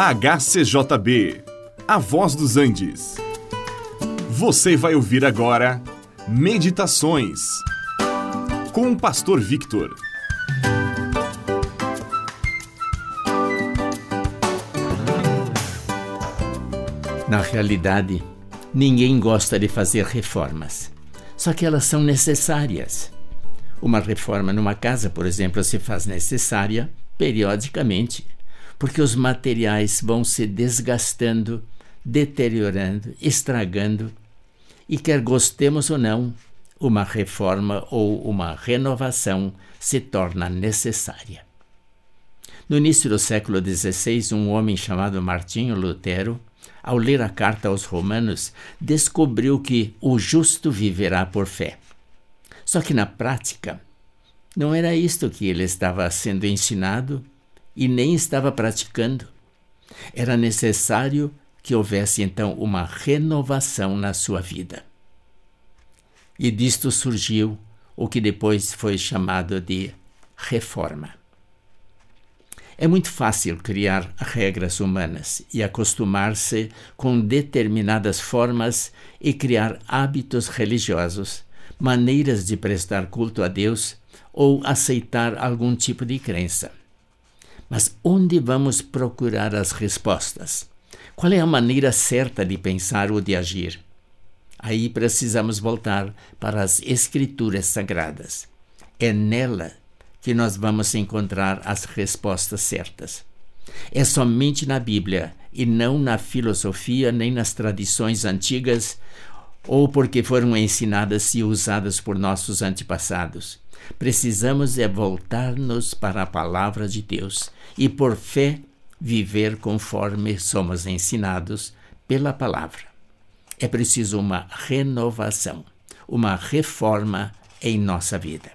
HCJB, A Voz dos Andes. Você vai ouvir agora Meditações com o Pastor Victor. Na realidade, ninguém gosta de fazer reformas, só que elas são necessárias. Uma reforma numa casa, por exemplo, se faz necessária periodicamente porque os materiais vão se desgastando, deteriorando, estragando, e quer gostemos ou não, uma reforma ou uma renovação se torna necessária. No início do século XVI, um homem chamado Martinho Lutero, ao ler a carta aos Romanos, descobriu que o justo viverá por fé. Só que na prática, não era isto que ele estava sendo ensinado e nem estava praticando. Era necessário que houvesse então uma renovação na sua vida. E disto surgiu o que depois foi chamado de reforma. É muito fácil criar regras humanas e acostumar-se com determinadas formas e criar hábitos religiosos, maneiras de prestar culto a Deus ou aceitar algum tipo de crença. Mas onde vamos procurar as respostas? Qual é a maneira certa de pensar ou de agir? Aí precisamos voltar para as Escrituras Sagradas. É nela que nós vamos encontrar as respostas certas. É somente na Bíblia e não na filosofia nem nas tradições antigas ou porque foram ensinadas e usadas por nossos antepassados. Precisamos é voltar-nos para a palavra de Deus e, por fé, viver conforme somos ensinados pela palavra. É preciso uma renovação, uma reforma em nossa vida.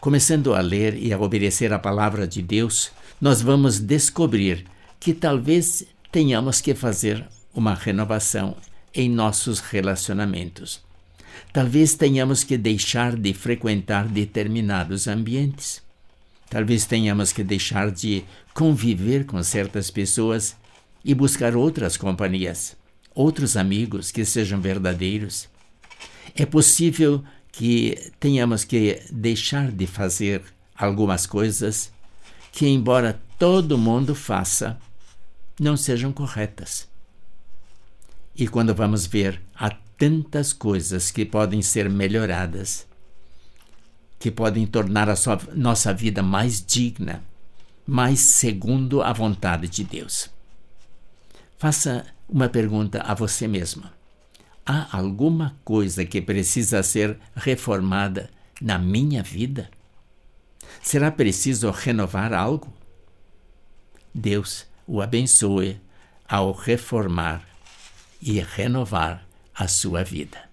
Começando a ler e a obedecer a palavra de Deus, nós vamos descobrir que talvez tenhamos que fazer uma renovação em nossos relacionamentos. Talvez tenhamos que deixar de frequentar determinados ambientes. Talvez tenhamos que deixar de conviver com certas pessoas e buscar outras companhias, outros amigos que sejam verdadeiros. É possível que tenhamos que deixar de fazer algumas coisas que, embora todo mundo faça, não sejam corretas. E quando vamos ver, há tantas coisas que podem ser melhoradas, que podem tornar a sua, nossa vida mais digna, mais segundo a vontade de Deus. Faça uma pergunta a você mesmo: Há alguma coisa que precisa ser reformada na minha vida? Será preciso renovar algo? Deus o abençoe ao reformar e renovar a sua vida.